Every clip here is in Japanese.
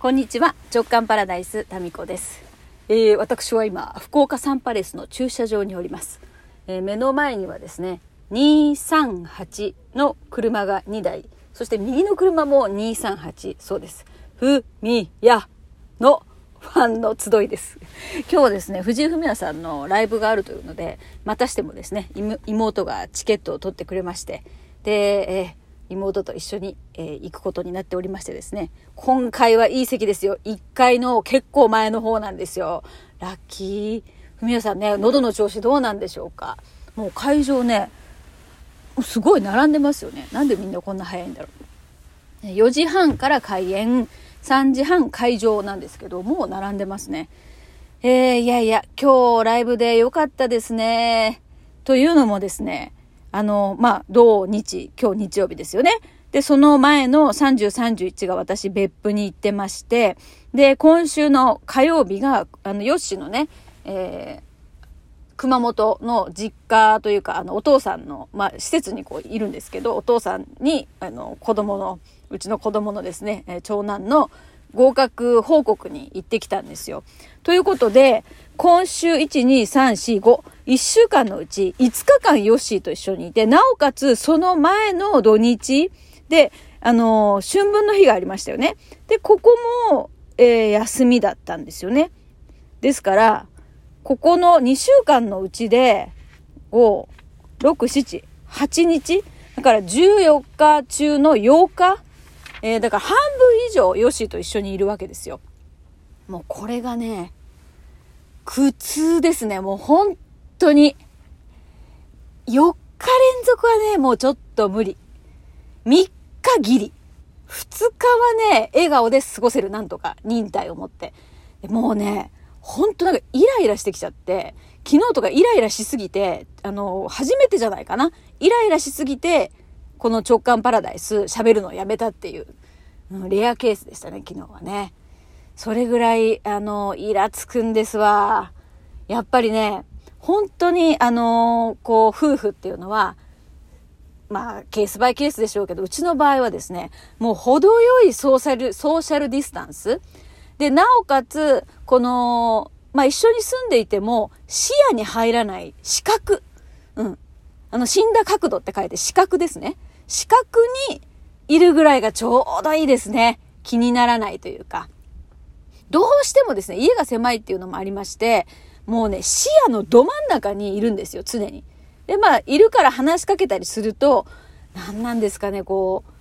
こんにちは。直感パラダイスタミコです、えー私は今福岡サンパレスの駐車場におります、えー目の前にはですね238の車が2台そして右の車も238そうです。ふみやのファンの集いです。今日はですね藤井フミヤさんのライブがあるというのでまたしてもですね妹がチケットを取ってくれまして。で、えー妹と一緒に、えー行くことになっておりましてですね。今回はいい席ですよ。1階の結構前の方なんですよ。ラッキー。ふみやさんね喉の調子どうなんでしょうか？もう会場ねすごい並んでますよね。なんでみんなこんな早いんだろう。4時半から開演。3時半会場なんですけどもう並んでますね。えー、いやいや今日ライブで良かったですね。というのもですねあのまあ土日今日日曜日ですよね。でその前の3031が私別府に行ってましてで今週の火曜日があのヨッシーのね、えー熊本の実家というか、あの、お父さんの、まあ、施設にこういるんですけど、お父さんに、あの、子供の、うちの子供のですね、え長男の合格報告に行ってきたんですよ。ということで、今週1、2、3、4、5、1週間のうち5日間ヨッシーと一緒にいて、なおかつその前の土日で、あの春分の日がありましたよね。で、ここも、えー休みだったんですよね。ですから、ここの2週間のうちで、5、6、7、8日だから14日中の8日えーだから半分以上ヨッシーと一緒にいるわけですよ。もうこれがね、苦痛ですね。もう本当に。4日連続はね、もうちょっと無理。3日ギリ。2日はね、笑顔で過ごせる、なんとか、忍耐を持って。もうね、ほんとなんかイライラしてきちゃって、昨日とかイライラしすぎて、あの、初めてじゃないかな。イライラしすぎて、この直感パラダイス喋るのをやめたっていう、うんレアケースでしたね、昨日はね。それぐらい、あの、イラつくんですわ。やっぱりね、本当に、あの、こう、夫婦っていうのは、まあ、ケースバイケースでしょうけど、うちの場合はですね、もう程よいソーシャル、ソーシャルディスタンス。で、なおかつ、この、まあ一緒に住んでいても、視野に入らない視覚。うん。あの、死んだ角度って書いて視覚ですね。視覚にいるぐらいがちょうどいいですね。気にならないというか。どうしてもですね、家が狭いっていうのもありまして、もうね、視野のど真ん中にいるんですよ、常に。で、まあ、いるから話しかけたりすると、何なんですかね、こう、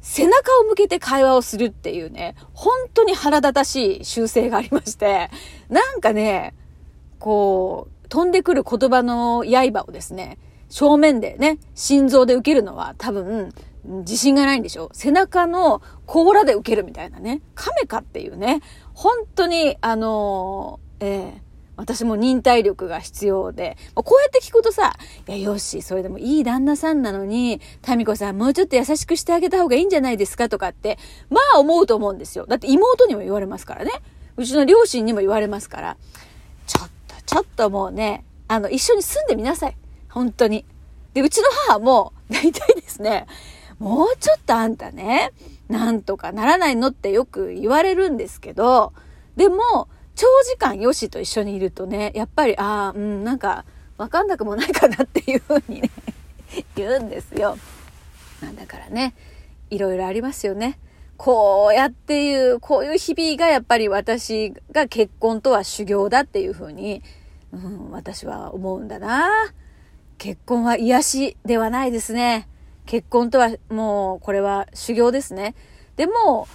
背中を向けて会話をするっていうね、本当に腹立たしい習性がありまして、なんかね、こう、飛んでくる言葉の刃をですね、正面でね、心臓で受けるのは多分、自信がないんでしょ？う背中の甲羅で受けるみたいなね。亀かっていうね。本当に、あのーええ私も忍耐力が必要で、こうやって聞くとさ、いや、よし、それでもいい旦那さんなのに、タミコさんもうちょっと優しくしてあげた方がいいんじゃないですかとかって、まあ思うと思うんですよ。だって妹にも言われますからね。うちの両親にも言われますから。ちょっと、ちょっともうね、あの、一緒に住んでみなさい。本当に。で、うちの母も、大体ですね、もうちょっとあんたね、なんとかならないのってよく言われるんですけど、でも、長時間ヨシと一緒にいるとね、やっぱり、ああ、うん、なんか、わかんなくもないかなっていうふうにね、言うんですよ。だからね、いろいろありますよね。こうやっていう、こういう日々がやっぱり私が結婚とは修行だっていうふうに、うん、私は思うんだな。結婚は癒しではないですね。結婚とはもうこれは修行ですね。でも、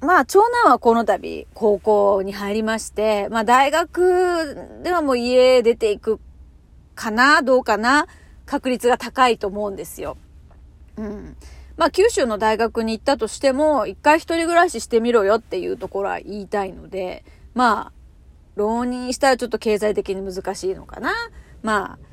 まあ長男はこの度高校に入りまして、まあ大学ではもう家出ていくかなどうかな確率が高いと思うんですよ。うん。まあ九州の大学に行ったとしても、一回一人暮らししてみろよっていうところは言いたいので、まあ、浪人したらちょっと経済的に難しいのかな。まあ、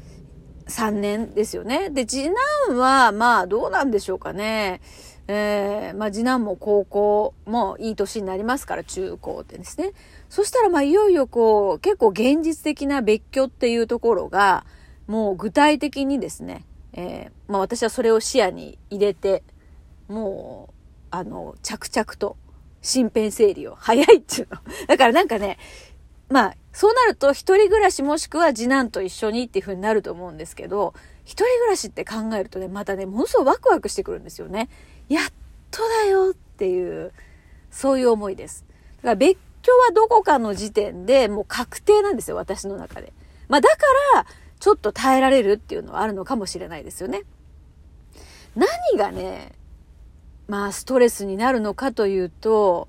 3年ですよね。で、次男は、まあ、どうなんでしょうかね。えー、まあ、次男も高校もいい年になりますから、中高ってですね。そしたら、まあ、いよいよこう、結構現実的な別居っていうところが、もう具体的にですね、えー、まあ、私はそれを視野に入れて、もう、あの、着々と身辺整理を。早いっていうの。だからなんかね、まあ、そうなると一人暮らしもしくは次男と一緒にっていう風になると思うんですけど、一人暮らしって考えるとね、またね、ものすごいワクワクしてくるんですよね。やっとだよっていう、そういう思いです。だから別居はどこかの時点でもう確定なんですよ、私の中で。まあだから、ちょっと耐えられるっていうのはあるのかもしれないですよね。何がね、まあストレスになるのかというと、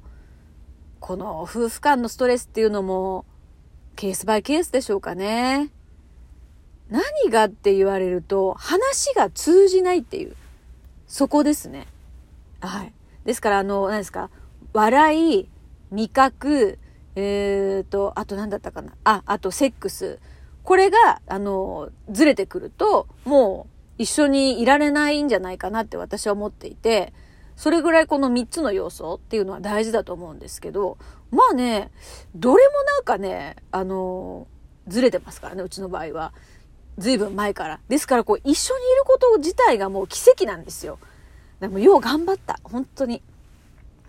この夫婦間のストレスっていうのもケースバイケースでしょうかね。何がって言われると話が通じないっていう、そこですね。はい。ですから、あの、何ですか、笑い、味覚、えーと、あと何だったかな？あ、あとセックス。これが、あの、ずれてくると、もう一緒にいられないんじゃないかなって私は思っていて、それぐらいこの3つの要素っていうのは大事だと思うんですけど、まあね、どれもなんかね、あの、ずれてますからね、うちの場合は。随分前から。ですからこう一緒にいること自体がもう奇跡なんですよ。でもよう頑張った。本当に。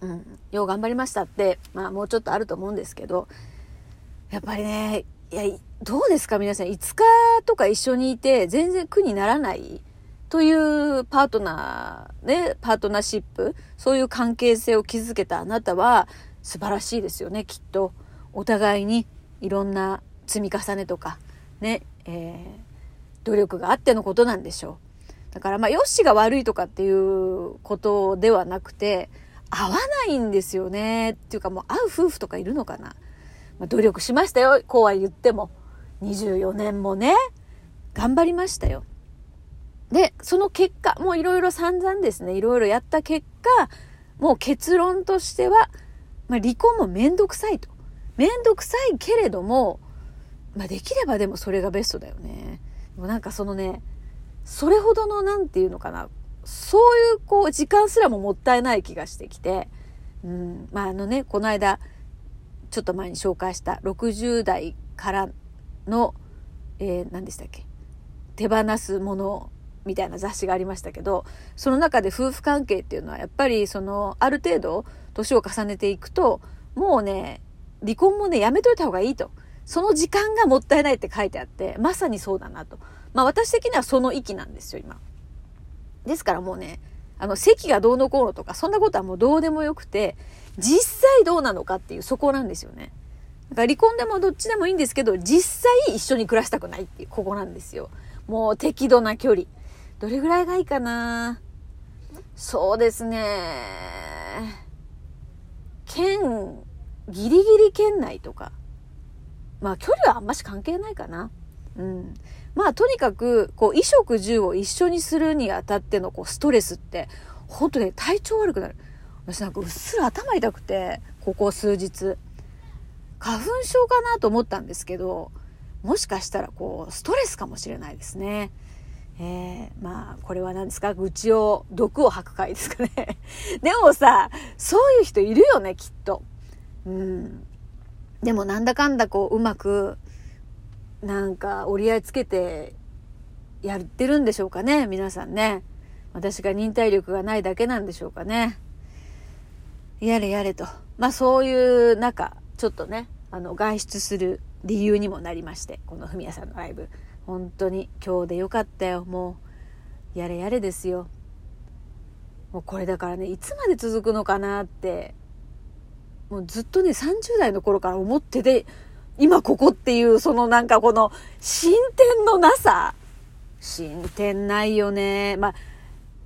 うん。よう頑張りましたって、まあもうちょっとあると思うんですけど、やっぱりね、いや、どうですか？皆さん。5日とか一緒にいて全然苦にならないというパートナー、ね、パートナーシップ、そういう関係性を築けたあなたは素晴らしいですよね、きっと。お互いにいろんな積み重ねとか、ね、えー、努力があってのことなんでしょう。だからまあ、よしが悪いとかっていうことではなくて、合わないんですよね。っていうかもう会う夫婦とかいるのかな。まあ、努力しましたよ。こうは言っても。24年もね、頑張りましたよ。で、その結果、もういろいろ散々ですね、いろいろやった結果、もう結論としては、まあ、離婚もめんどくさいと。めんどくさいけれども、まあ、できればでもそれがベストだよね。でもなんかそのね、それほどの、なんていうのかな、そういうこう、時間すらももったいない気がしてきて、うん、まああのね、この間、ちょっと前に紹介した60代からの、えー、何でしたっけ？手放すものみたいな雑誌がありましたけどその中で夫婦関係っていうのはやっぱりそのある程度年を重ねていくともうね離婚もねやめといた方がいいと。その時間がもったいないって書いてあってまさにそうだなと。まあ私的にはその域なんですよ今。ですからもうねあの席がどうのこうのとかそんなことはもうどうでもよくて実際どうなのかっていうそこなんですよね。だから離婚でもどっちでもいいんですけど実際一緒に暮らしたくないっていうここなんですよ。もう適度な距離。どれぐらいがいいかな？そうですね。県、ギリギリ県内とか。まあ距離はあんまし関係ないかな。うん。まあとにかく、こう、衣食住を一緒にするにあたってのこうストレスって、本当ね、体調悪くなる。私なんかうっすら頭痛くて、ここ数日。花粉症かなと思ったんですけど、もしかしたらこう、ストレスかもしれないですね。えー、まあ、これは何ですか？愚痴を、毒を吐く回ですかね。でもさ、そういう人いるよね、きっと。うん。でもなんだかんだこう、うまく、なんか折り合いつけてやってるんでしょうかね、皆さんね。私が忍耐力がないだけなんでしょうかね。やれやれと。まあそういう中、ちょっとね、あの、外出する理由にもなりまして、このふみやさんのライブ。本当に今日でよかったよ。もうやれやれですよ。もうこれだからねいつまで続くのかなってもうずっとね30代の頃から思ってて今ここっていうそのなんかこの進展のなさ。進展ないよね。まあ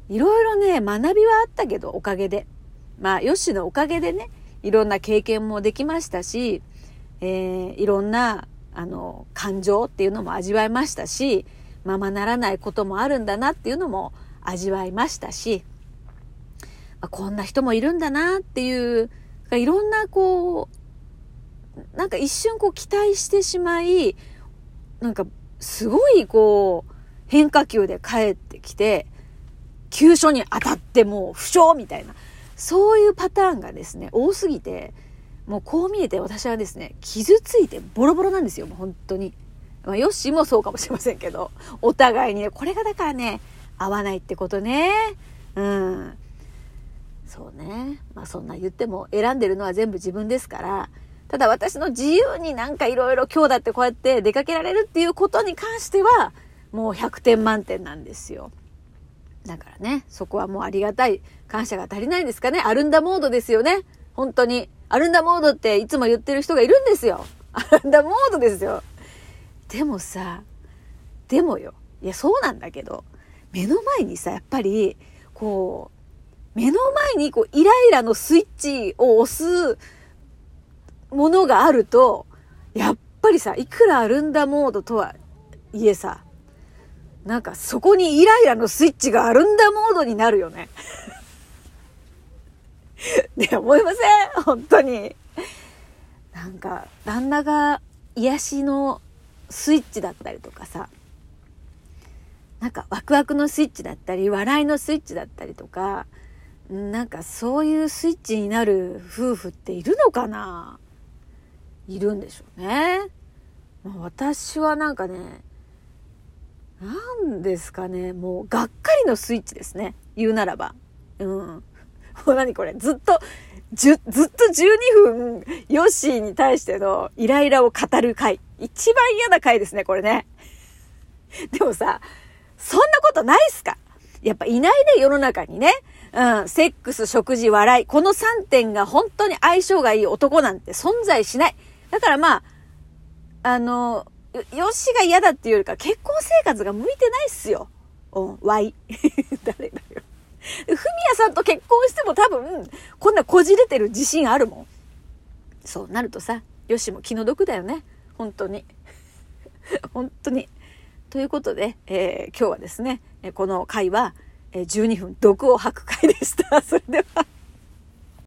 いろいろね学びはあったけどおかげで。まあよしのおかげでねいろんな経験もできましたし、えー、いろんなあの、感情っていうのも味わいましたし、ままならないこともあるんだなっていうのも味わいましたし、まあ、こんな人もいるんだなっていう、いろんなこう、なんか一瞬こう期待してしまい、なんかすごいこう変化球で帰ってきて、急所に当たってもう負傷みたいな、そういうパターンがですね、多すぎて、もうこう見えて私はですね、傷ついてボロボロなんですよ、もう本当に。まあ、ヨッシーもそうかもしれませんけど、お互いにね、これがだからね、合わないってことね。うん。そうね。まあそんな言っても選んでるのは全部自分ですから、ただ私の自由になんかいろいろ今日だってこうやって出かけられるっていうことに関しては、もう100点満点なんですよ。だからね、そこはもうありがたい、感謝が足りないんですかね。アルンダモードですよね。本当に。アルンダモードっていつも言ってる人がいるんですよ。アルンダモードですよ。でもさ、でもよ。いや、そうなんだけど、目の前にさ、やっぱり、こう、目の前にこう、イライラのスイッチを押すものがあると、やっぱりさ、いくらアルンダモードとはいえさ、なんかそこにイライラのスイッチがアルンダモードになるよね。ね、思いません？本当に。なんか、旦那が癒しのスイッチだったりとかさ、なんかワクワクのスイッチだったり、笑いのスイッチだったりとか、なんかそういうスイッチになる夫婦っているのかな？いるんでしょうね。まあ、私はなんかね、なんですかね、もうがっかりのスイッチですね。言うならば。うん。もう何これ、ずっと、ずっと12分、ヨッシーに対してのイライラを語る回。一番嫌な回ですね、これね。でもさ、そんなことないっすか？やっぱいないね、世の中にね。うん、セックス、食事、笑い。この3点が本当に相性がいい男なんて存在しない。だからまあ、あの、よしが嫌だっていうよりか結婚生活が向いてないっすよ。うん、わい。誰だ？よ。ふみやさんと結婚しても多分、こんなこじれてる自信あるもん。そうなるとさ、よしも気の毒だよね。本当に。本当に。ということで、えー、今日はですね、この回は、12分毒を吐く回でした。それでは。